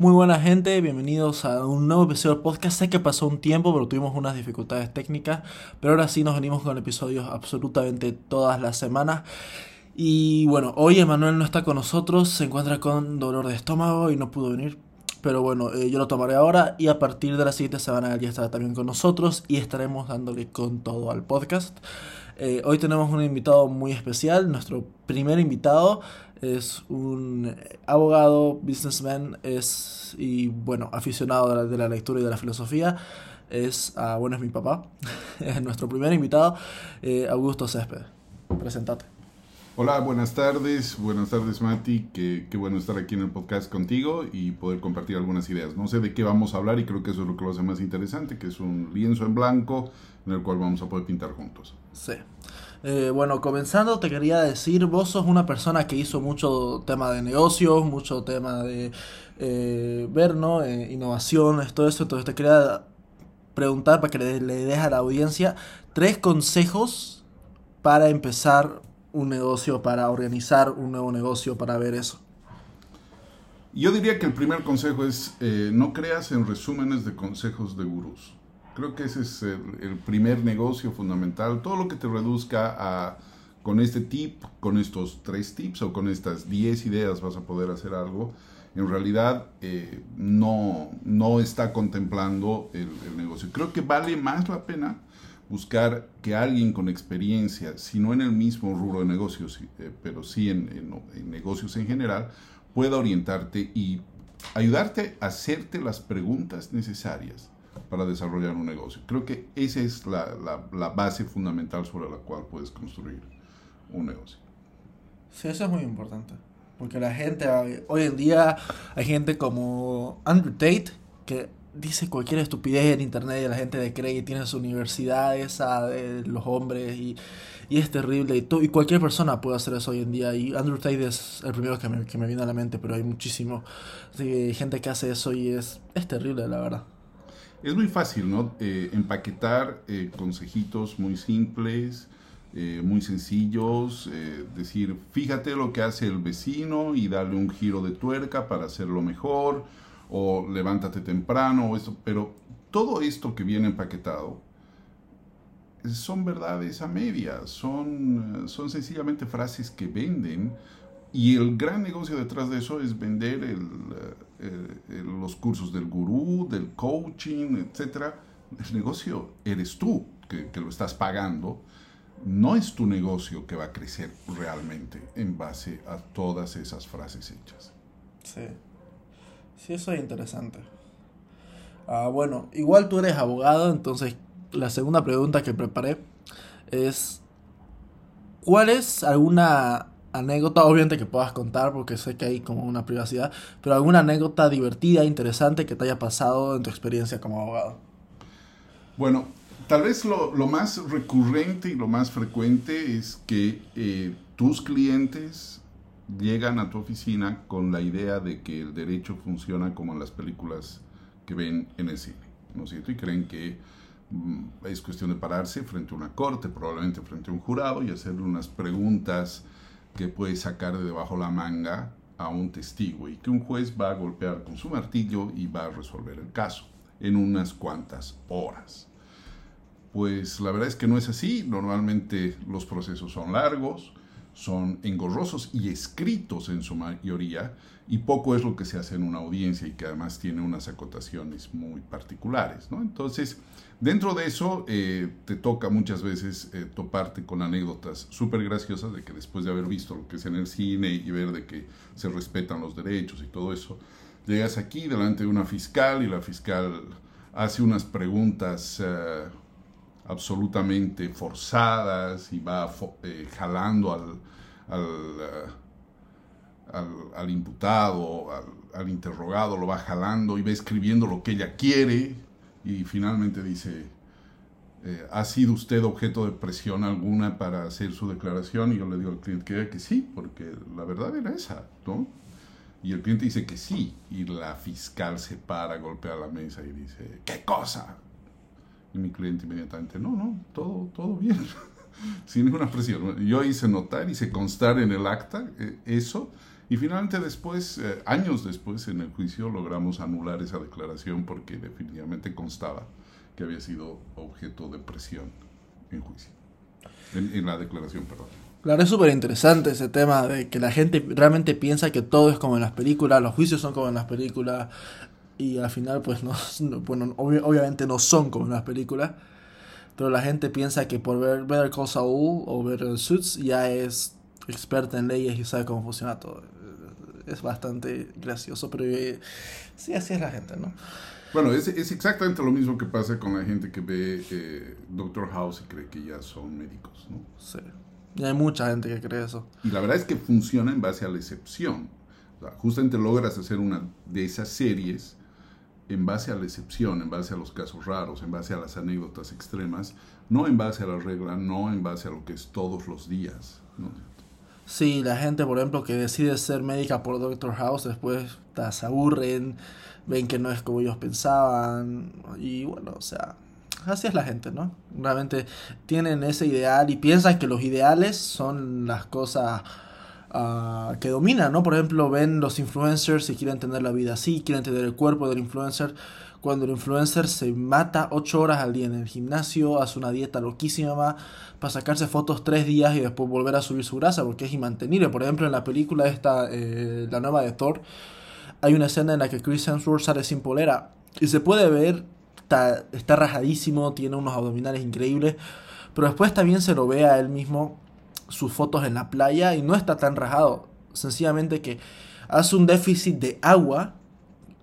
Muy buena gente, bienvenidos a un nuevo episodio del podcast. Sé que pasó un tiempo, pero tuvimos unas dificultades técnicas, pero ahora sí nos venimos con episodios absolutamente todas las semanas. Y bueno, hoy Emanuel no está con nosotros, se encuentra con dolor de estómago y no pudo venir. Pero bueno, eh, yo lo tomaré ahora y a partir de la siguiente semana ya estará también con nosotros y estaremos dándole con todo al podcast. Eh, hoy tenemos un invitado muy especial, nuestro primer invitado es un abogado, businessman, es y bueno, aficionado de la, lectura y de la filosofía. Es, ah, bueno, es mi papá, es nuestro primer invitado, eh, Augusto Césped. Presentate. Hola, buenas tardes, buenas tardes Mati, qué, qué, bueno estar aquí en el podcast contigo y poder compartir algunas ideas. No sé de qué vamos a hablar y creo que eso es lo que lo hace más interesante, que es un lienzo en blanco en el cual vamos a poder pintar juntos. Sí. Eh, bueno, comenzando te quería decir, vos sos una persona que hizo mucho tema de negocios, mucho tema de eh, ver, ¿no? Eh, innovaciones, todo eso, entonces te quería preguntar para que le, le des a la audiencia tres consejos para empezar un negocio, para organizar un nuevo negocio, para ver eso. Yo diría que el primer consejo es no creas en resúmenes de consejos de gurús. Creo que ese es el, primer negocio fundamental. Todo lo que te reduzca a, con este tip, con estos tres tips o con estas diez ideas vas a poder hacer algo, en realidad eh, no, no está contemplando el, negocio. Creo que vale más la pena buscar que alguien con experiencia, si no en el mismo rubro de negocios, eh, pero sí en, negocios en general, pueda orientarte y ayudarte a hacerte las preguntas necesarias para desarrollar un negocio. Creo que esa es la, la, base fundamental sobre la cual puedes construir un negocio. Sí, eso es muy importante. Porque la gente, hoy en día hay gente como Andrew Tate, que dice cualquier estupidez en internet y la gente de cree que tiene su universidad esa de los hombres y, y es terrible y, y cualquier persona puede hacer eso hoy en día y Andrew Tate es el primero que me, que me viene a la mente pero hay muchísimo gente que hace eso y es, es terrible la verdad es muy fácil, ¿no? Eh, empaquetar eh, consejitos muy simples, eh, muy sencillos, decir, fíjate lo que hace el vecino y darle un giro de tuerca para hacerlo mejor, o levántate temprano, o eso, pero todo esto que viene empaquetado son verdades a medias, son, son sencillamente frases que venden y el gran negocio detrás de eso es vender el, eh, los cursos del gurú, del coaching, etc. El negocio eres tú que, lo estás pagando. No es tu negocio que va a crecer realmente en base a todas esas frases hechas. Sí. Sí, eso es interesante. Ah, bueno, igual tú eres abogado, entonces la segunda pregunta que preparé es, ¿cuál es alguna anécdota, obviamente que puedas contar porque sé que hay como una privacidad, pero alguna anécdota divertida, interesante que te haya pasado en tu experiencia como abogado. Bueno, tal vez lo, más recurrente y lo más frecuente es que eh, tus clientes llegan a tu oficina con la idea de que el derecho funciona como en las películas que ven en el cine, ¿no es cierto? Y creen que mm, es cuestión de pararse frente a una corte, probablemente frente a un jurado y hacerle unas preguntas que puede sacar de debajo la manga a un testigo y que un juez va a golpear con su martillo y va a resolver el caso en unas cuantas horas. Pues la verdad es que no es así, normalmente los procesos son largos, son engorrosos y escritos en su mayoría, y poco es lo que se hace en una audiencia y que además tiene unas acotaciones muy particulares. ¿no? Entonces, dentro de eso, eh, te toca muchas veces eh, toparte con anécdotas súper graciosas de que después de haber visto lo que es en el cine y ver de que se respetan los derechos y todo eso, llegas aquí delante de una fiscal y la fiscal hace unas preguntas... Eh, absolutamente forzadas y va eh, jalando al, al, eh, al, imputado, al, interrogado, lo va jalando y va escribiendo lo que ella quiere y finalmente dice, eh, ¿ha sido usted objeto de presión alguna para hacer su declaración? Y yo le digo al cliente que, que sí, porque la verdad era esa, ¿no? Y el cliente dice que sí, y la fiscal se para, golpea la mesa y dice, ¿qué cosa? Y mi cliente inmediatamente, no, no, todo, todo bien, sin ninguna presión. Yo hice notar, hice constar en el acta eh, eso, Y finalmente después, eh, años después, en el juicio logramos anular esa declaración porque definitivamente constaba que había sido objeto de presión en juicio, en, la declaración, perdón. Claro, es súper interesante ese tema de que la gente realmente piensa que todo es como en las películas, los juicios son como en las películas y al final pues no, bueno, obviamente no son como en las películas, pero la gente piensa que por ver Better Call Saul o ver Suits ya es experta en leyes y sabe cómo funciona todo es bastante gracioso, pero eh, sí, así es la gente, ¿no? Bueno, es, es, exactamente lo mismo que pasa con la gente que ve eh, Doctor House y cree que ya son médicos, ¿no? Sí. Y hay mucha gente que cree eso. Y la verdad es que funciona en base a la excepción. O sea, justamente logras hacer una de esas series en base a la excepción, en base a los casos raros, en base a las anécdotas extremas, no en base a la regla, no en base a lo que es todos los días. Sí, la gente, por ejemplo, que decide ser médica por Doctor House, después se aburren, ven que no es como ellos pensaban, y bueno, o sea, así es la gente, ¿no? Realmente tienen ese ideal y piensan que los ideales son las cosas uh, que dominan, ¿no? Por ejemplo, ven los influencers y quieren tener la vida así, quieren tener el cuerpo del influencer cuando el influencer se mata 8 horas al día en el gimnasio, hace una dieta loquísima para sacarse fotos 3 días y después volver a subir su grasa porque es imantenible. Por ejemplo, en la película esta, eh, la nueva de Thor, hay una escena en la que Chris Hemsworth sale sin polera y se puede ver, está, está rajadísimo, tiene unos abdominales increíbles, pero después también se lo ve a él mismo sus fotos en la playa y no está tan rajado, sencillamente que hace un déficit de agua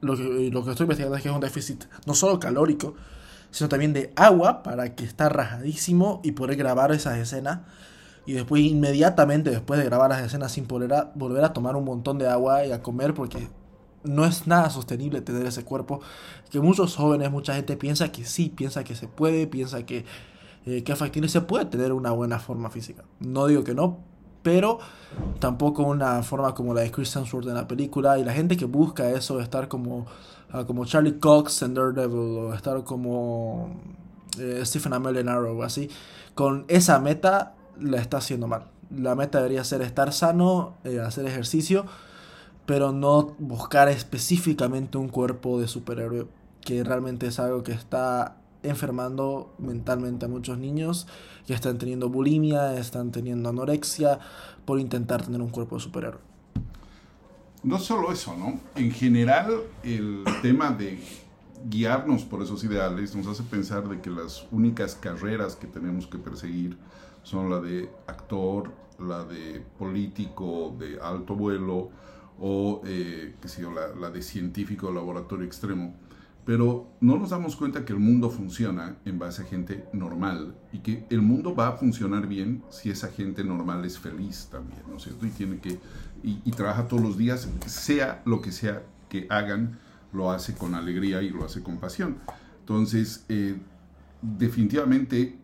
lo que, lo que estoy investigando es que es un déficit no solo calórico, sino también de agua para que está rajadísimo y poder grabar esas escenas. Y después, inmediatamente después de grabar las escenas sin polera, volver a tomar un montón de agua y a comer porque no es nada sostenible tener ese cuerpo. Que muchos jóvenes, mucha gente piensa que sí, piensa que se puede, piensa que, eh, que factible se puede tener una buena forma física. No digo que no, pero tampoco una forma como la de Christian Sword en la película. Y la gente que busca eso, estar como, ah, como Charlie Cox en Daredevil, o estar como eh, Stephen Amell en Arrow, así, con esa meta la está haciendo mal. La meta debería ser estar sano, eh, hacer ejercicio, pero no buscar específicamente un cuerpo de superhéroe, que realmente es algo que está enfermando mentalmente a muchos niños que están teniendo bulimia, están teniendo anorexia por intentar tener un cuerpo de superhéroe. No solo eso, ¿no? En general, el tema de guiarnos por esos ideales nos hace pensar de que las únicas carreras que tenemos que perseguir son la de actor, la de político de alto vuelo o eh, qué sé yo, la, la de científico de laboratorio extremo pero no nos damos cuenta que el mundo funciona en base a gente normal y que el mundo va a funcionar bien si esa gente normal es feliz también, ¿no es cierto? Y tiene que, y, trabaja todos los días, sea lo que sea que hagan, lo hace con alegría y lo hace con pasión. Entonces, eh, definitivamente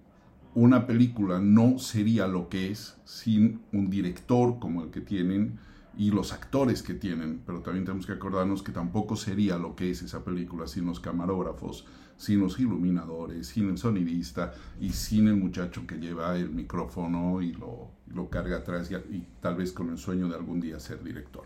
una película no sería lo que es sin un director como el que tienen, y los actores que tienen, pero también tenemos que acordarnos que tampoco sería lo que es esa película sin los camarógrafos, sin los iluminadores, sin el sonidista y sin el muchacho que lleva el micrófono y lo, lo carga atrás y, tal vez con el sueño de algún día ser director.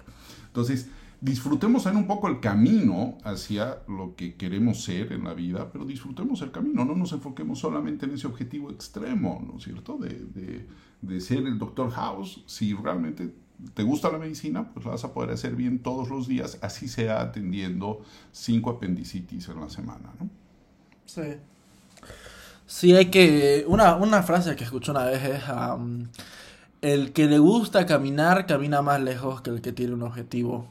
Entonces, disfrutemos en un poco el camino hacia lo que queremos ser en la vida, pero disfrutemos el camino, no nos enfoquemos solamente en ese objetivo extremo, ¿no es cierto? De, de, de ser el doctor House, si realmente te gusta la medicina, pues la vas a poder hacer bien todos los días, así sea atendiendo cinco apendicitis en la semana, ¿no? Sí. Sí, hay que... Una, una frase que escuché una vez es... el que le gusta caminar camina más lejos que el que tiene un objetivo,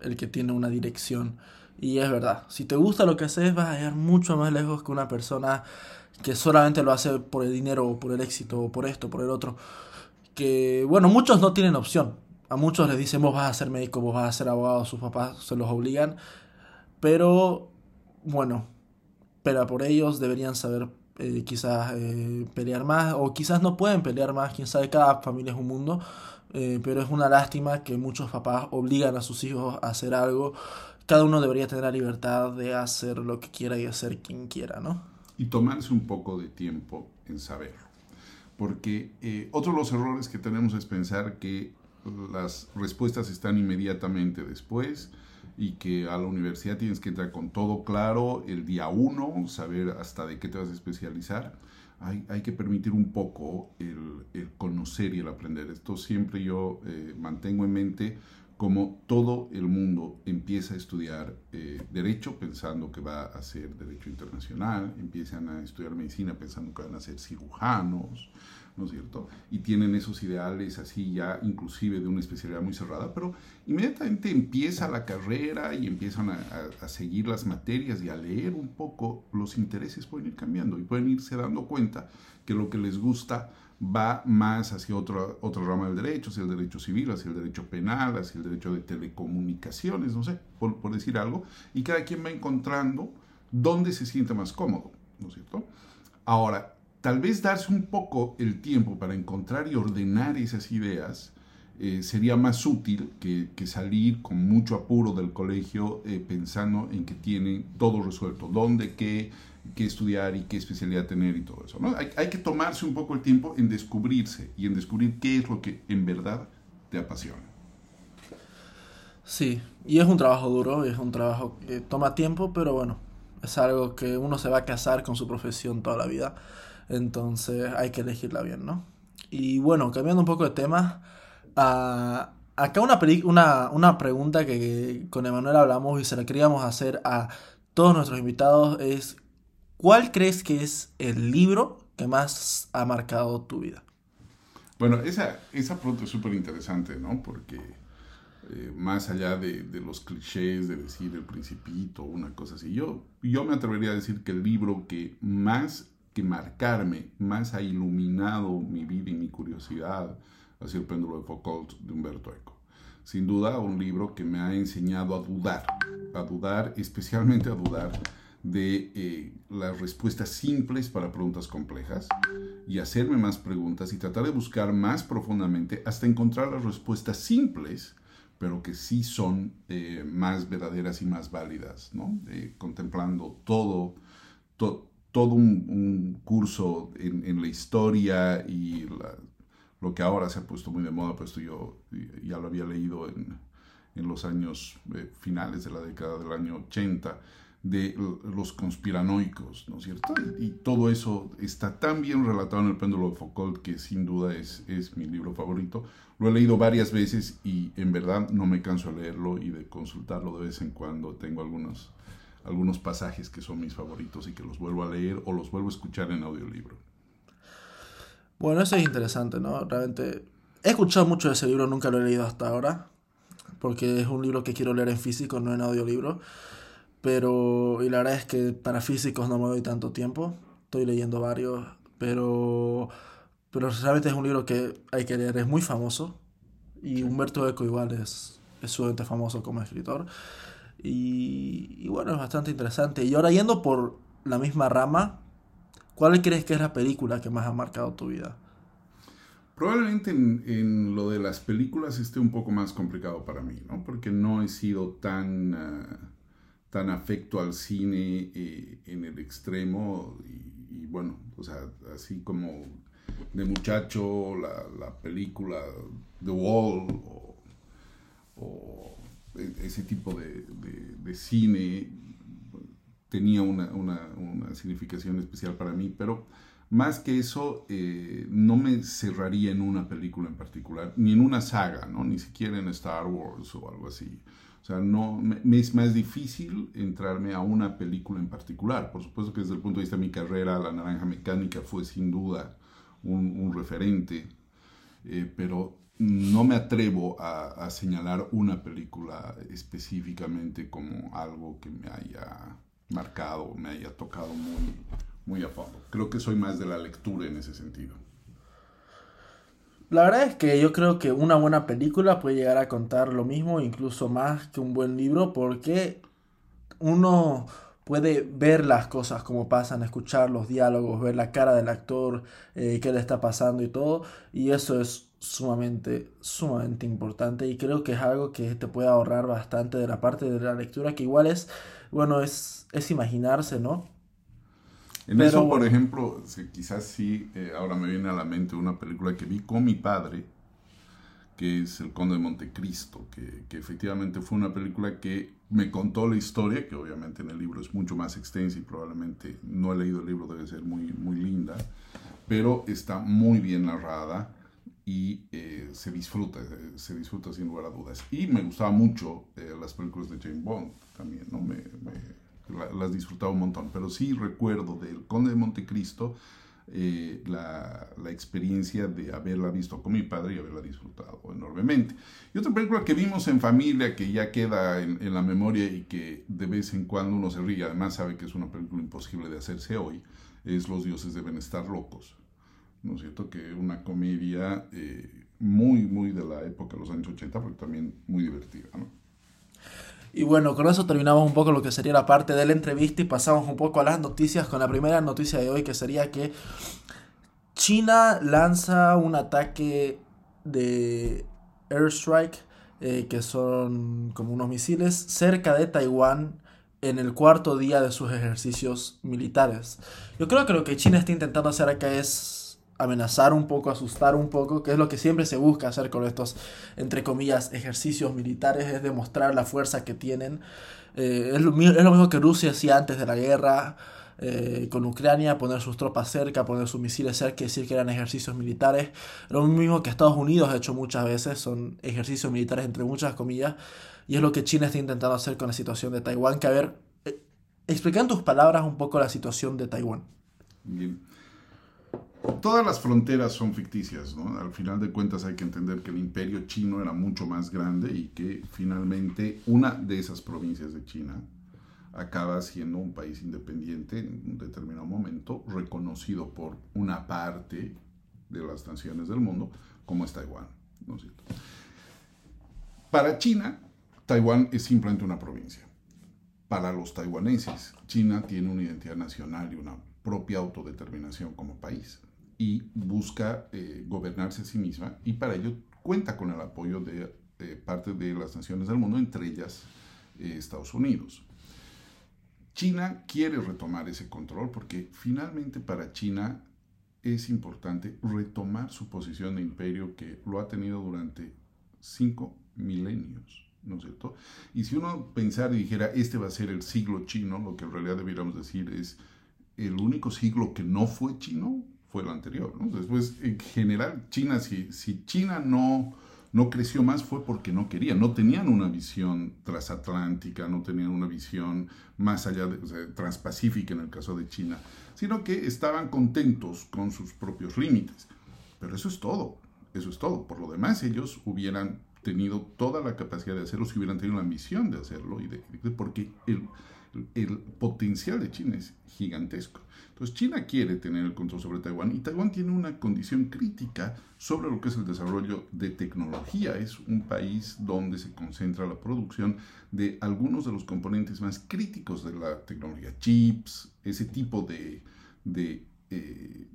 el que tiene una dirección. Y es verdad, si te gusta lo que haces vas a llegar mucho más lejos que una persona que solamente lo hace por el dinero o por el éxito o por esto, por el otro. Que, bueno, muchos no tienen opción. A muchos les dicen, vos vas a ser médico, vos vas a ser abogado, sus papás se los obligan. Pero, bueno, pero por ellos deberían saber eh, quizás eh, pelear más, o quizás no pueden pelear más, quién sabe, cada familia es un mundo. Eh, pero es una lástima que muchos papás obligan a sus hijos a hacer algo. Cada uno debería tener la libertad de hacer lo que quiera y hacer quien quiera, ¿no? Y tomarse un poco de tiempo en saber. Porque otro de los errores que tenemos es pensar que las respuestas están inmediatamente después y que a la universidad tienes que entrar con todo claro el día uno, saber hasta de qué te vas a especializar. Hay, hay que permitir un poco el, conocer y el aprender. Esto siempre yo eh, mantengo en mente como todo el mundo empieza a estudiar eh, derecho pensando que va a ser derecho internacional, empiezan a estudiar medicina pensando que van a ser cirujanos, ¿no es cierto? Y tienen esos ideales así ya inclusive de una especialidad muy cerrada, pero inmediatamente empieza la carrera y empiezan a, a, seguir las materias y a leer un poco, los intereses pueden ir cambiando y pueden irse dando cuenta que lo que les gusta va más hacia otra, otra rama del derecho, hacia el derecho civil, hacia el derecho penal, hacia el derecho de telecomunicaciones, no sé, por, por decir algo, y cada quien va encontrando dónde se siente más cómodo, ¿no es cierto? Ahora, tal vez darse un poco el tiempo para encontrar y ordenar esas ideas eh, sería más útil que, salir con mucho apuro del colegio eh, pensando en que tienen todo resuelto, dónde, qué, qué estudiar y qué especialidad tener y todo eso. ¿no? Hay, hay, que tomarse un poco el tiempo en descubrirse y en descubrir qué es lo que en verdad te apasiona. Sí, y es un trabajo duro, es un trabajo que toma tiempo, pero bueno, es algo que uno se va a casar con su profesión toda la vida, entonces hay que elegirla bien, ¿no? Y bueno, cambiando un poco de tema, uh, acá una, una, una pregunta que con Emanuel hablamos y se la queríamos hacer a todos nuestros invitados es ¿Cuál crees que es el libro que más ha marcado tu vida? Bueno, esa, esa pregunta es súper interesante, ¿no? Porque eh, más allá de, de, los clichés de decir el principito, una cosa así, yo, yo me atrevería a decir que el libro que más que marcarme, más ha iluminado mi vida y mi curiosidad, ha sido El péndulo de Foucault de Humberto Eco. Sin duda, un libro que me ha enseñado a dudar, a dudar, especialmente a dudar de eh, las respuestas simples para preguntas complejas y hacerme más preguntas y tratar de buscar más profundamente hasta encontrar las respuestas simples, pero que sí son eh, más verdaderas y más válidas, ¿no? Eh, contemplando todo, to, todo un, curso en, en, la historia y lo que ahora se ha puesto muy de moda, pues yo ya lo había leído en, los años finales de la década del año 80, de los conspiranoicos, ¿no es cierto? Y, y, todo eso está tan bien relatado en el péndulo de Foucault que sin duda es, es mi libro favorito. Lo he leído varias veces y en verdad no me canso de leerlo y de consultarlo de vez en cuando. Tengo algunos, algunos pasajes que son mis favoritos y que los vuelvo a leer o los vuelvo a escuchar en audiolibro. Bueno, eso es interesante, ¿no? Realmente he escuchado mucho de ese libro, nunca lo he leído hasta ahora, porque es un libro que quiero leer en físico, no en audiolibro. Pero, y la verdad es que para físicos no me doy tanto tiempo. Estoy leyendo varios, pero, pero realmente es un libro que hay que leer. Es muy famoso. Y Humberto Eco igual es, es sumamente famoso como escritor. Y, bueno, es bastante interesante. Y ahora yendo por la misma rama, ¿cuál crees que es la película que más ha marcado tu vida? Probablemente en, lo de las películas esté un poco más complicado para mí, ¿no? Porque no he sido tan, uh, tan afecto al cine eh, en el extremo. Y, bueno, o sea, así como de muchacho, la, la película The Wall o ese tipo de, de, de cine tenía una, una, una significación especial para mí, pero más que eso, eh, no me cerraría en una película en particular, ni en una saga, ¿no? Ni siquiera en Star Wars o algo así. O sea, no, me, es más difícil entrarme a una película en particular. Por supuesto que desde el punto de vista de mi carrera, La Naranja Mecánica fue sin duda un, un referente, eh, pero no me atrevo a, señalar una película específicamente como algo que me haya marcado, me haya tocado muy, muy a fondo. Creo que soy más de la lectura en ese sentido. La verdad es que yo creo que una buena película puede llegar a contar lo mismo, incluso más que un buen libro, porque uno puede ver las cosas como pasan, escuchar los diálogos, ver la cara del actor, eh, qué le está pasando y todo, y eso es sumamente, sumamente importante y creo que es algo que te puede ahorrar bastante de la parte de la lectura, que igual es, bueno, es, es imaginarse, ¿no? En Pero, eso, por ejemplo, quizás sí, eh, ahora me viene a la mente una película que vi con mi padre, que es El Conde de Montecristo, que, que efectivamente fue una película que me contó la historia, que obviamente en el libro es mucho más extensa y probablemente no he leído el libro, debe ser muy, muy linda, pero está muy bien narrada y eh, se disfruta, eh, se disfruta sin lugar a dudas. Y me gustaba mucho eh, las películas de James Bond también, ¿no? Me, las disfrutaba un montón, pero sí recuerdo del Conde de Montecristo la, la, experiencia de haberla visto con mi padre y haberla disfrutado enormemente. Y otra película que vimos en familia, que ya queda en, en la memoria y que de vez en cuando uno se ríe, además sabe que es una película imposible de hacerse hoy, es Los dioses deben estar locos ¿no es cierto? Que una comedia eh, muy, muy de la época de los años 80, pero también muy divertida, ¿no? Y bueno, con eso terminamos un poco lo que sería la parte de la entrevista y pasamos un poco a las noticias con la primera noticia de hoy que sería que China lanza un ataque de airstrike eh, que son como unos misiles cerca de Taiwán en el cuarto día de sus ejercicios militares. Yo creo que lo que China está intentando hacer acá es amenazar un poco, asustar un poco, que es lo que siempre se busca hacer con estos, entre comillas, ejercicios militares, es demostrar la fuerza que tienen. Eh, es, lo, mismo que Rusia hacía antes de la guerra eh, con Ucrania, poner sus tropas cerca, poner sus misiles cerca, decir que eran ejercicios militares. Lo mismo que Estados Unidos ha hecho muchas veces, son ejercicios militares entre muchas comillas, y es lo que China está intentando hacer con la situación de Taiwán. Que a ver, eh, explica en tus palabras un poco la situación de Taiwán. Bien. Todas las fronteras son ficticias, ¿no? Al final de cuentas hay que entender que el imperio chino era mucho más grande y que finalmente una de esas provincias de China acaba siendo un país independiente en un determinado momento, reconocido por una parte de las naciones del mundo, como es Taiwán, ¿no es cierto? Para China, Taiwán es simplemente una provincia. Para los taiwaneses, China tiene una identidad nacional y una propia autodeterminación como país y busca eh, gobernarse a sí misma y para ello cuenta con el apoyo de eh, parte de las naciones del mundo, entre ellas eh, Estados Unidos. China quiere retomar ese control porque finalmente para China es importante retomar su posición de imperio que lo ha tenido durante cinco milenios, ¿no es cierto? Y si uno pensara y dijera, este va a ser el siglo chino, lo que en realidad debiéramos decir es, el único siglo que no fue chino fue el anterior. Después, en general, China, si, si China no, no creció más fue porque no quería, no tenían una visión transatlántica, no tenían una visión más allá de, transpacífica en el caso de China, sino que estaban contentos con sus propios límites. Pero eso es todo, eso es todo. Por lo demás, ellos hubieran tenido toda la capacidad de hacerlo si hubieran tenido la ambición de hacerlo, y de, porque el, el potencial de China es gigantesco. Entonces China quiere tener el control sobre Taiwán y Taiwán tiene una condición crítica sobre lo que es el desarrollo de tecnología. Es un país donde se concentra la producción de algunos de los componentes más críticos de la tecnología, chips, ese tipo de, de, eh,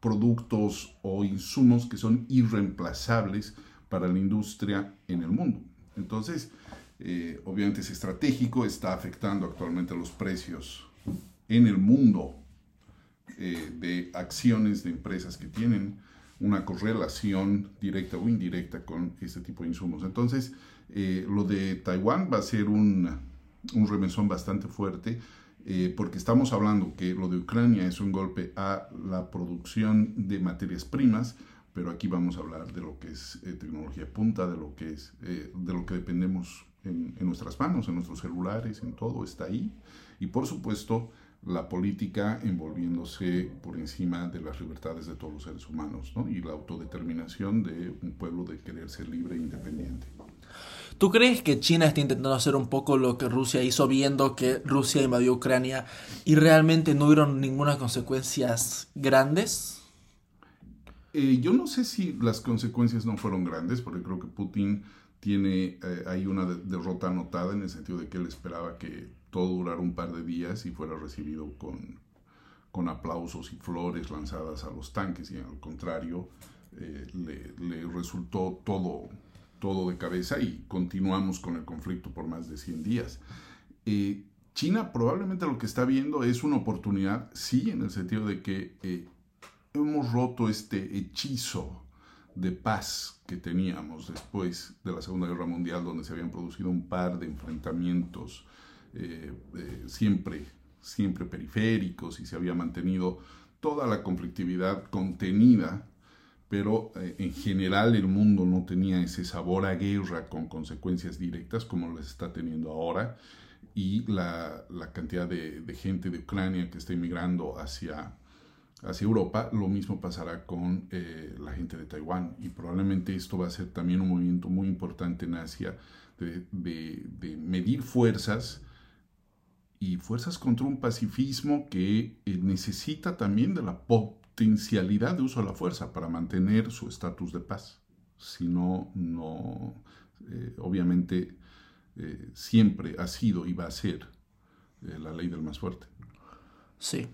productos o insumos que son irreemplazables para la industria en el mundo. Entonces, eh, obviamente es estratégico, está afectando actualmente los precios en el mundo eh, de acciones de empresas que tienen una correlación directa o indirecta con este tipo de insumos. Entonces, eh, lo de Taiwán va a ser un, un remesón bastante fuerte porque estamos hablando que lo de Ucrania es un golpe a la producción de materias primas, pero aquí vamos a hablar de lo que es tecnología punta, de lo que es de lo que dependemos en, en, nuestras manos, en nuestros celulares, en todo está ahí. Y por supuesto, la política envolviéndose por encima de las libertades de todos los seres humanos ¿no? y la autodeterminación de un pueblo de querer ser libre e independiente. ¿Tú crees que China está intentando hacer un poco lo que Rusia hizo viendo que Rusia invadió Ucrania y realmente no hubo ninguna consecuencias grandes? Eh, yo no sé si las consecuencias no fueron grandes, porque creo que Putin tiene eh, ahí una derrota anotada en el sentido de que él esperaba que todo durara un par de días y fuera recibido con, con aplausos y flores lanzadas a los tanques y al contrario eh, le, resultó todo, todo de cabeza y continuamos con el conflicto por más de 100 días. Eh, China probablemente lo que está viendo es una oportunidad, sí, en el sentido de que hemos roto este hechizo de paz que teníamos después de la Segunda Guerra Mundial, donde se habían producido un par de enfrentamientos eh, eh, siempre, siempre periféricos y se había mantenido toda la conflictividad contenida, pero eh, en general el mundo no tenía ese sabor a guerra con consecuencias directas como les está teniendo ahora y la, cantidad de, gente de Ucrania que está inmigrando hacia, hacia Europa, lo mismo pasará con eh, la gente de Taiwán y probablemente esto va a ser también un movimiento muy importante en Asia de, de medir fuerzas y fuerzas contra un pacifismo que eh, necesita también de la potencialidad de uso de la fuerza para mantener su estatus de paz. Si no, eh, obviamente siempre ha sido y va a ser la ley del más fuerte. Sí,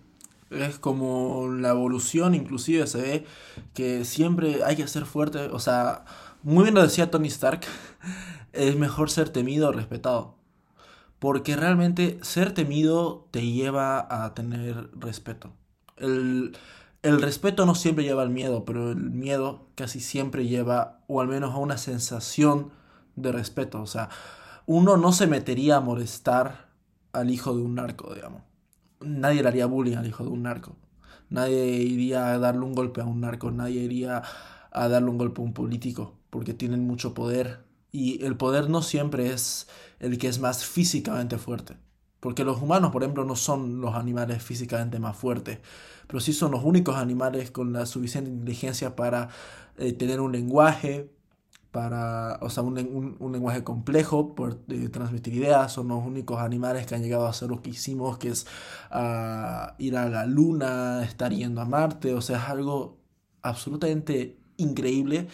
es como la evolución, inclusive se ve que siempre hay que ser fuerte, o sea, muy bien lo decía Tony Stark, es mejor ser temido o respetado. Porque realmente ser temido te lleva a tener respeto. El, respeto no siempre lleva al miedo, pero el miedo casi siempre lleva, o al menos a una sensación de respeto. O sea, uno no se metería a molestar al hijo de un narco, digamos. Nadie le haría bullying al hijo de un narco. Nadie iría a darle un golpe a un narco. Nadie iría a darle un golpe a un político, porque tienen mucho poder y el poder no siempre es el que es más físicamente fuerte. Porque los humanos, por ejemplo, no son los animales físicamente más fuertes, pero sí son los únicos animales con la suficiente inteligencia para eh, tener un lenguaje, para, o sea, un, un, lenguaje complejo, por transmitir ideas, son los únicos animales que han llegado a hacer lo que hicimos, que es ah, ir a la luna, estar yendo a Marte, o sea, es algo absolutamente increíble.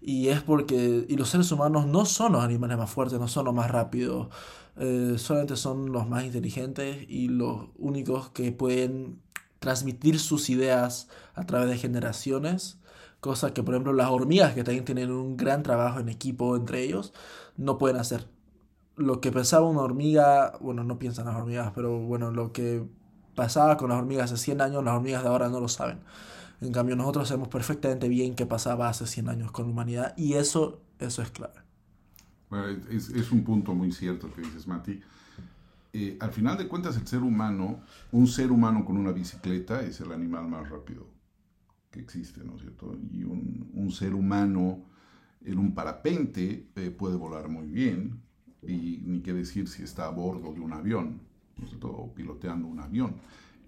Y es porque y los seres humanos no son los animales más fuertes, no son los más rápidos, eh, solamente son los más inteligentes y los únicos que pueden transmitir sus ideas a través de generaciones, cosa que por ejemplo las hormigas que también tienen un gran trabajo en equipo entre ellos no pueden hacer. Lo que pensaba una hormiga, bueno, no piensan las hormigas, pero bueno, lo que pasaba con las hormigas hace 100 años, las hormigas de ahora no lo saben. En cambio, nosotros sabemos perfectamente bien qué pasaba hace 100 años con la humanidad y eso, eso es clave. es, un punto muy cierto que dices, Mati. Eh, al final de cuentas, el ser humano, un ser humano con una bicicleta es el animal más rápido que existe, ¿no es cierto? Y un, ser humano en un parapente eh, puede volar muy bien, y ni qué decir si está a bordo de un avión, ¿no es cierto? O piloteando un avión.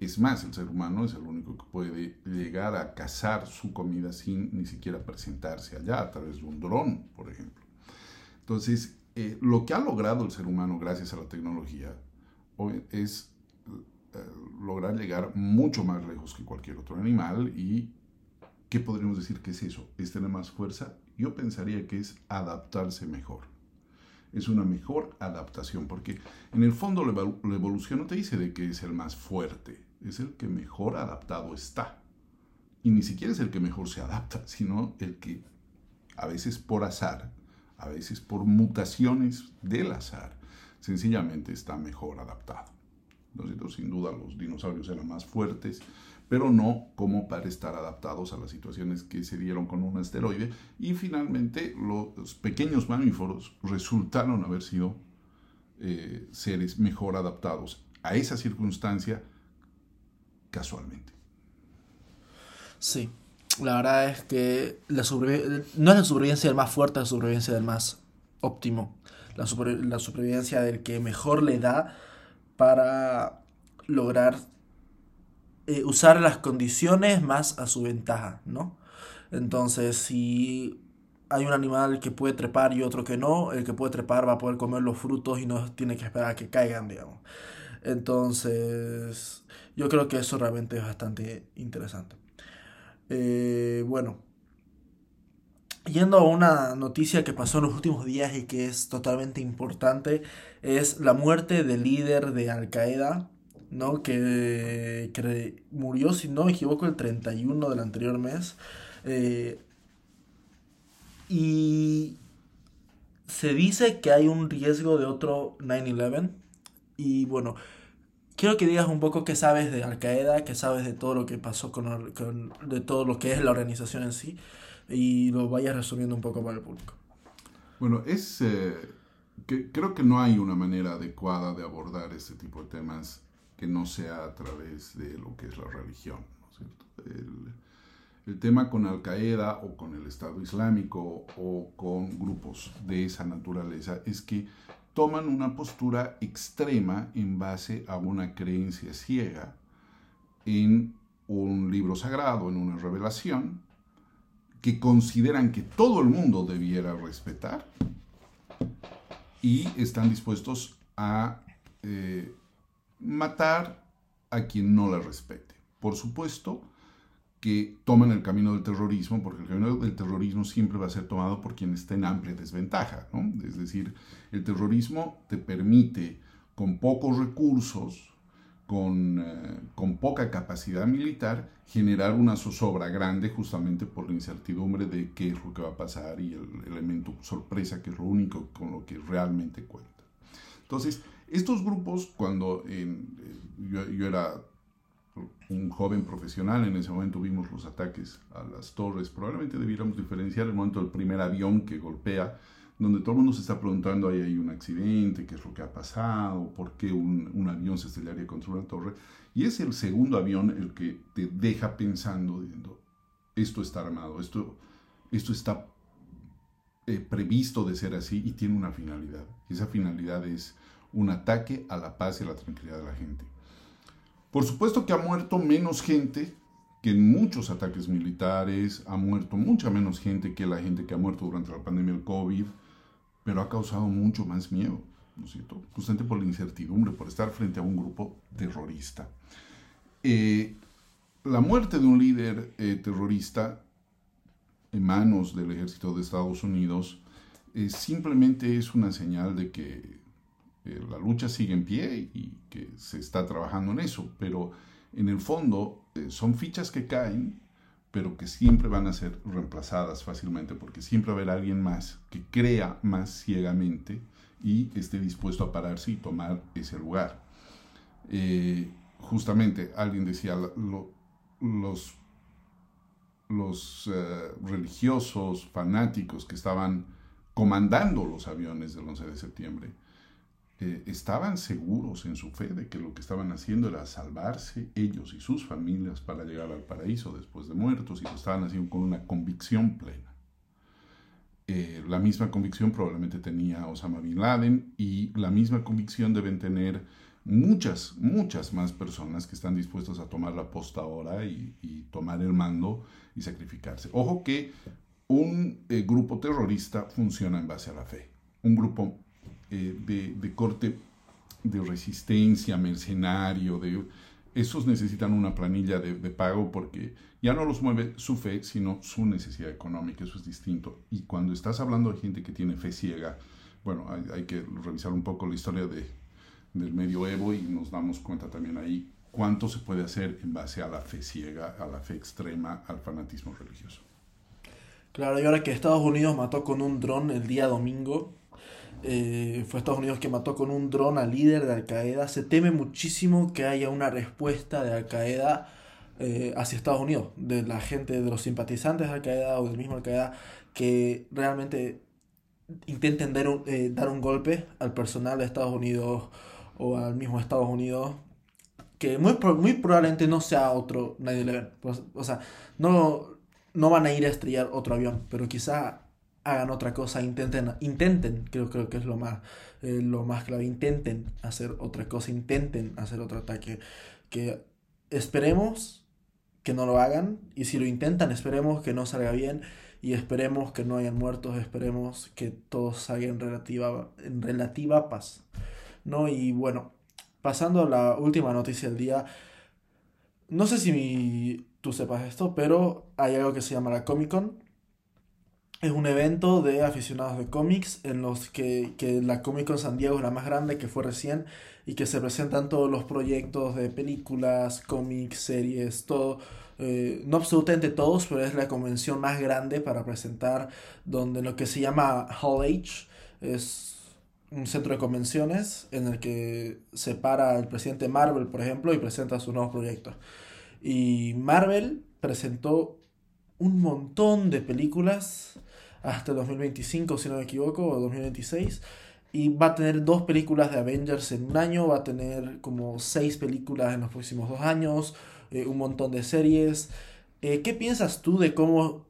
Es más, el ser humano es el único que puede llegar a cazar su comida sin ni siquiera presentarse allá a través de un dron, por ejemplo. Entonces, eh, lo que ha logrado el ser humano gracias a la tecnología es eh, lograr llegar mucho más lejos que cualquier otro animal y ¿qué podríamos decir que es eso? ¿Es tener más fuerza? Yo pensaría que es adaptarse mejor. Es una mejor adaptación, porque en el fondo la evolución no te dice de que es el más fuerte, es el que mejor adaptado está. Y ni siquiera es el que mejor se adapta, sino el que a veces por azar, a veces por mutaciones del azar, sencillamente está mejor adaptado. Entonces, sin duda los dinosaurios eran más fuertes, pero no como para estar adaptados a las situaciones que se dieron con un asteroide. Y finalmente los pequeños mamíferos resultaron haber sido eh, seres mejor adaptados a esa circunstancia casualmente. Sí, la verdad es que la no es la supervivencia del más fuerte, es la supervivencia del más óptimo. La, la supervivencia del que mejor le da para lograr eh, usar las condiciones más a su ventaja, ¿no? Entonces, si hay un animal que puede trepar y otro que no, el que puede trepar va a poder comer los frutos y no tiene que esperar a que caigan, digamos. Entonces, yo creo que eso realmente es bastante interesante. Eh, bueno, yendo a una noticia que pasó en los últimos días y que es totalmente importante, es la muerte del líder de Al Qaeda, ¿no? Que, murió, si no me equivoco, el 31 del anterior mes. Eh, y se dice que hay un riesgo de otro 9-11. Y bueno, quiero que digas un poco qué sabes de Al Qaeda, qué sabes de todo lo que pasó con, de todo lo que es la organización en sí. y lo vayas resumiendo un poco para el público. Bueno, es eh, que creo que no hay una manera adecuada de abordar este tipo de temas que no sea a través de lo que es la religión. el tema con Al Qaeda o con el Estado Islámico o con grupos de esa naturaleza es que toman una postura extrema en base a una creencia ciega en un libro sagrado, en una revelación, que consideran que todo el mundo debiera respetar y están dispuestos a eh, matar a quien no la respete. Por supuesto que toman el camino del terrorismo, porque el camino del terrorismo siempre va a ser tomado por quien está en amplia desventaja. ¿no? Es decir, el terrorismo te permite con pocos recursos, con, eh, con, poca capacidad militar, generar una zozobra grande justamente por la incertidumbre de qué es lo que va a pasar y el elemento sorpresa, que es lo único con lo que realmente cuenta. Entonces, estos grupos, cuando en, yo, era un joven profesional, en ese momento vimos los ataques a las torres, probablemente debiéramos diferenciar el momento del primer avión que golpea, donde todo el mundo se está preguntando, ahí hay un accidente, qué es lo que ha pasado, por qué un, un, avión se estrellaría contra una torre. Y es el segundo avión el que te deja pensando, diciendo, esto está armado, esto, esto está eh, previsto de ser así y tiene una finalidad. Y esa finalidad es un ataque a la paz y a la tranquilidad de la gente. Por supuesto que ha muerto menos gente que en muchos ataques militares, ha muerto mucha menos gente que la gente que ha muerto durante la pandemia del COVID, pero ha causado mucho más miedo, ¿no es cierto? Justamente por la incertidumbre, por estar frente a un grupo terrorista. Eh, la muerte de un líder eh, terrorista en manos del ejército de Estados Unidos eh, simplemente es una señal de que eh, la lucha sigue en pie y que se está trabajando en eso, pero en el fondo eh, son fichas que caen, pero que siempre van a ser reemplazadas fácilmente porque siempre va a haber alguien más que crea más ciegamente y esté dispuesto a pararse y tomar ese lugar. Eh, justamente alguien decía, lo, los, los religiosos fanáticos que estaban comandando los aviones del 11 de septiembre, eh, estaban seguros en su fe de que lo que estaban haciendo era salvarse ellos y sus familias para llegar al paraíso después de muertos y lo estaban haciendo con una convicción plena. Eh, la misma convicción probablemente tenía Osama Bin Laden y la misma convicción deben tener muchas, muchas más personas que están dispuestas a tomar la posta ahora y, tomar el mando y sacrificarse. Ojo que un eh, grupo terrorista funciona en base a la fe. Un grupo eh, de, corte de resistencia, mercenario, de, esos necesitan una planilla de, de, pago porque ya no los mueve su fe, sino su necesidad económica, eso es distinto. Y cuando estás hablando de gente que tiene fe ciega, bueno, hay, hay que revisar un poco la historia de, del medioevo y nos damos cuenta también ahí cuánto se puede hacer en base a la fe ciega, a la fe extrema, al fanatismo religioso. Claro, y ahora que Estados Unidos mató con un dron el día domingo, eh, fue Estados Unidos que mató con un dron al líder de Al Qaeda. Se teme muchísimo que haya una respuesta de Al Qaeda eh, hacia Estados Unidos, de la gente, de los simpatizantes de Al Qaeda o del mismo Al Qaeda, que realmente intenten dar un, eh, dar un golpe al personal de Estados Unidos o al mismo Estados Unidos. Que muy, muy probablemente no sea otro 9-11. O sea, no, no van a ir a estrellar otro avión, pero quizá hagan otra cosa, intenten, intenten, creo, creo que es lo más, eh, lo más clave, intenten hacer otra cosa, intenten hacer otro ataque, que esperemos que no lo hagan y si lo intentan esperemos que no salga bien y esperemos que no hayan muertos, esperemos que todo salga en relativa, en relativa paz. ¿no? Y bueno, pasando a la última noticia del día, no sé si tú sepas esto, pero hay algo que se llama la Comic Con es un evento de aficionados de cómics en los que, que, la Comic Con San Diego es la más grande que fue recién y que se presentan todos los proyectos de películas, cómics, series, todo. Eh, no absolutamente todos, pero es la convención más grande para presentar donde lo que se llama Hall H es un centro de convenciones en el que se para el presidente Marvel, por ejemplo, y presenta sus nuevos proyectos. Y Marvel presentó un montón de películas hasta 2025, si no me equivoco, o 2026. Y va a tener dos películas de Avengers en un año, va a tener como seis películas en los próximos dos años, eh, un montón de series. Eh, ¿Qué piensas tú de cómo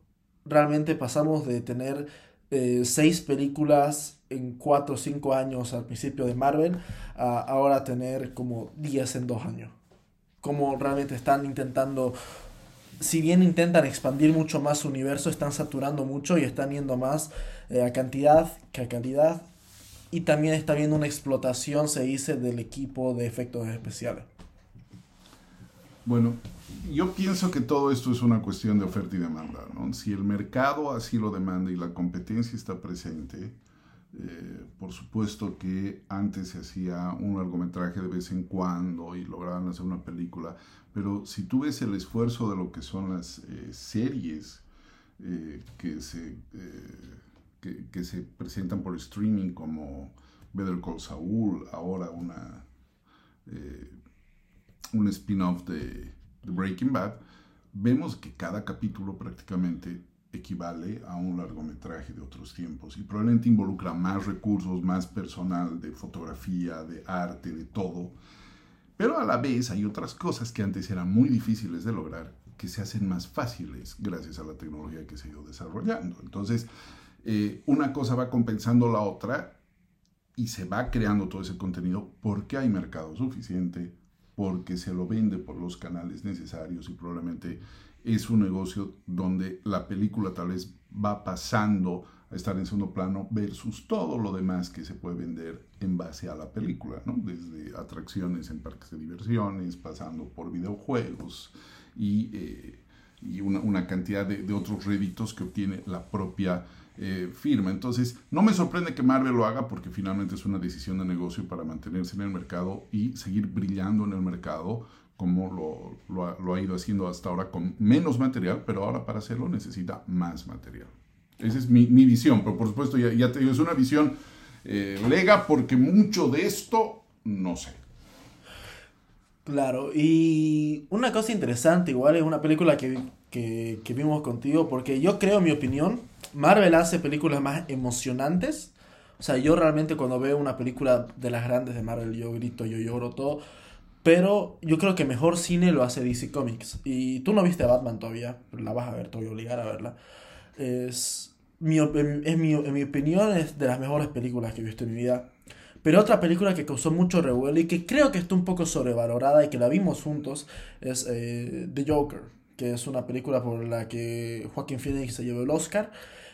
realmente pasamos de tener eh, seis películas en cuatro o cinco años al principio de Marvel a ahora tener como diez en dos años? ¿Cómo realmente están intentando si bien intentan expandir mucho más su universo, están saturando mucho y están yendo más eh, a cantidad que a calidad. Y también está habiendo una explotación, se dice, del equipo de efectos especiales. Bueno, yo pienso que todo esto es una cuestión de oferta y demanda. ¿no? Si el mercado así lo demanda y la competencia está presente, eh, por supuesto que antes se hacía un largometraje de vez en cuando y lograban hacer una película, pero si tú ves el esfuerzo de lo que son las eh, series eh, que, se, que, se presentan por streaming como Better Call Saul, ahora una, un spin-off de Breaking Bad, vemos que cada capítulo prácticamente equivale a un largometraje de otros tiempos y probablemente involucra más recursos, más personal de fotografía, de arte, de todo. Pero a la vez hay otras cosas que antes eran muy difíciles de lograr que se hacen más fáciles gracias a la tecnología que se ha ido desarrollando. Entonces, eh, una cosa va compensando la otra y se va creando todo ese contenido porque hay mercado suficiente, porque se lo vende por los canales necesarios y probablemente es un negocio donde la película tal vez va pasando estar en segundo plano versus todo lo demás que se puede vender en base a la película, desde atracciones en parques de diversiones, pasando por videojuegos y, eh, una, cantidad de, de, otros réditos que obtiene la propia eh, firma. Entonces, no me sorprende que Marvel lo haga porque finalmente es una decisión de negocio para mantenerse en el mercado y seguir brillando en el mercado como lo, ha, ido haciendo hasta ahora con menos material, pero ahora para hacerlo necesita más material. Esa es mi, visión, pero por supuesto ya, ya te digo, es una visión eh, lega porque mucho de esto no sé. Claro, y una cosa interesante, igual es una película que, que, vimos contigo, porque yo creo, en mi opinión, Marvel hace películas más emocionantes. O sea, yo realmente cuando veo una película de las grandes de Marvel, yo grito, yo lloro, todo. Pero yo creo que mejor cine lo hace DC Comics. Y tú no viste Batman todavía, la vas a ver, te voy a obligar a verla. Es, mi, es mi, en mi opinión es de las mejores películas que he visto en mi vida. Pero otra película que causó mucho revuelo y que creo que está un poco sobrevalorada y que la vimos juntos es eh, The Joker, que es una película por la que Joaquin Phoenix se llevó el Oscar.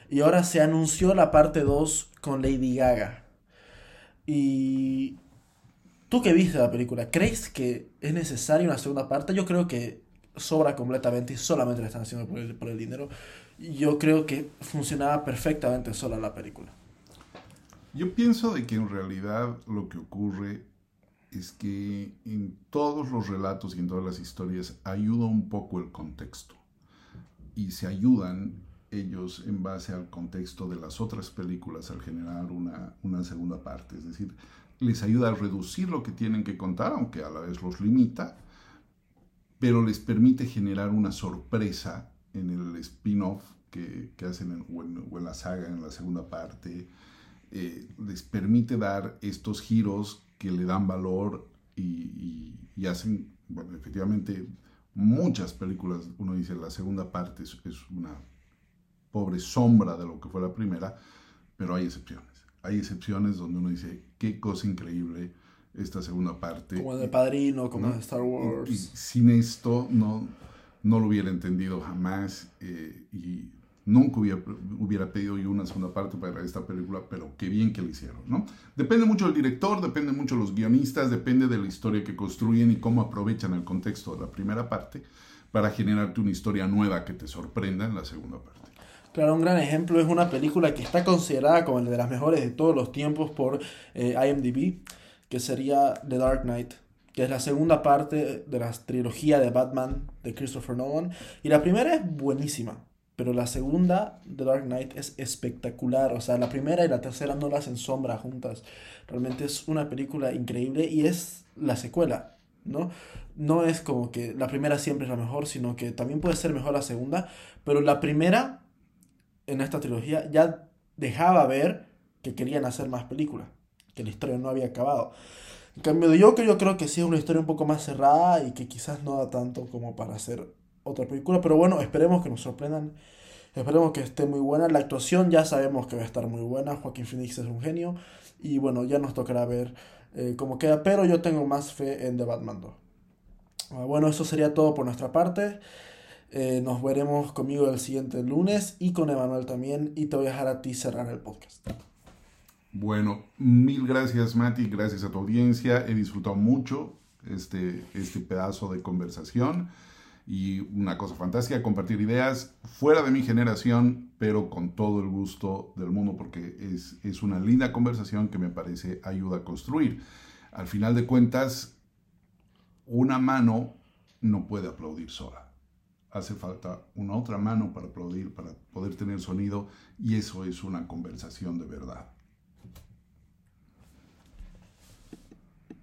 Y ahora se anunció la parte 2 con Lady Gaga. Y ¿Tú que viste la película? ¿Crees que es necesaria una segunda parte? Yo creo que sobra completamente y solamente la están haciendo por el, por el dinero. Yo creo que funcionaba perfectamente sola la película. Yo pienso de que en realidad lo que ocurre es que en todos los relatos y en todas las historias ayuda un poco el contexto. Y se ayudan ellos en base al contexto de las otras películas al generar una, una segunda parte. Es decir, les ayuda a reducir lo que tienen que contar, aunque a la vez los limita, pero les permite generar una sorpresa en el spin-off que, hacen en, o, en, la saga, en la segunda parte. Eh, les permite dar estos giros que le dan valor y, hacen, bueno, efectivamente, muchas películas, uno dice, la segunda parte es una pobre sombra de lo que fue la primera, pero hay excepciones hay excepciones donde uno dice, qué cosa increíble esta segunda parte. Como de Padrino, como de Star Wars. Y, sin esto no, no lo hubiera entendido jamás eh, y nunca hubiera, hubiera pedido una segunda parte para esta película, pero qué bien que lo hicieron, ¿no? Depende mucho del director, depende mucho de los guionistas, depende de la historia que construyen y cómo aprovechan el contexto de la primera parte para generarte una historia nueva que te sorprenda en la segunda parte. Claro, un gran ejemplo es una película que está considerada como una de las mejores de todos los tiempos por eh, IMDb, que sería The Dark Knight, que es la segunda parte de la trilogía de Batman de Christopher Nolan. Y la primera es buenísima, pero la segunda, The Dark Knight, es espectacular. O sea, la primera y la tercera no las hacen sombra juntas. Realmente es una película increíble y es la secuela. ¿no? No es como que la primera siempre es la mejor, sino que también puede ser mejor la segunda, pero la primera en esta trilogía ya dejaba ver que querían hacer más películas, que la historia no había acabado. En cambio de Joker yo creo que sí es una historia un poco más cerrada y que quizás no da tanto como para hacer otra película, pero bueno, esperemos que nos sorprendan, esperemos que esté muy buena, la actuación ya sabemos que va a estar muy buena, Joaquín Phoenix es un genio y bueno, ya nos tocará ver eh, cómo queda, pero yo tengo más fe en The Batman 2. Ah, bueno, eso sería todo por nuestra parte. Eh, nos veremos conmigo el siguiente lunes y con Emanuel también. Y te voy a dejar a ti cerrar el podcast. Bueno, mil gracias Mati, gracias a tu audiencia. He disfrutado mucho este, este pedazo de conversación y una cosa fantástica, compartir ideas fuera de mi generación, pero con todo el gusto del mundo porque es, es una linda conversación que me parece ayuda a construir. Al final de cuentas, una mano no puede aplaudir sola. Hace falta una otra mano para aplaudir, para poder tener sonido, y eso es una conversación de verdad.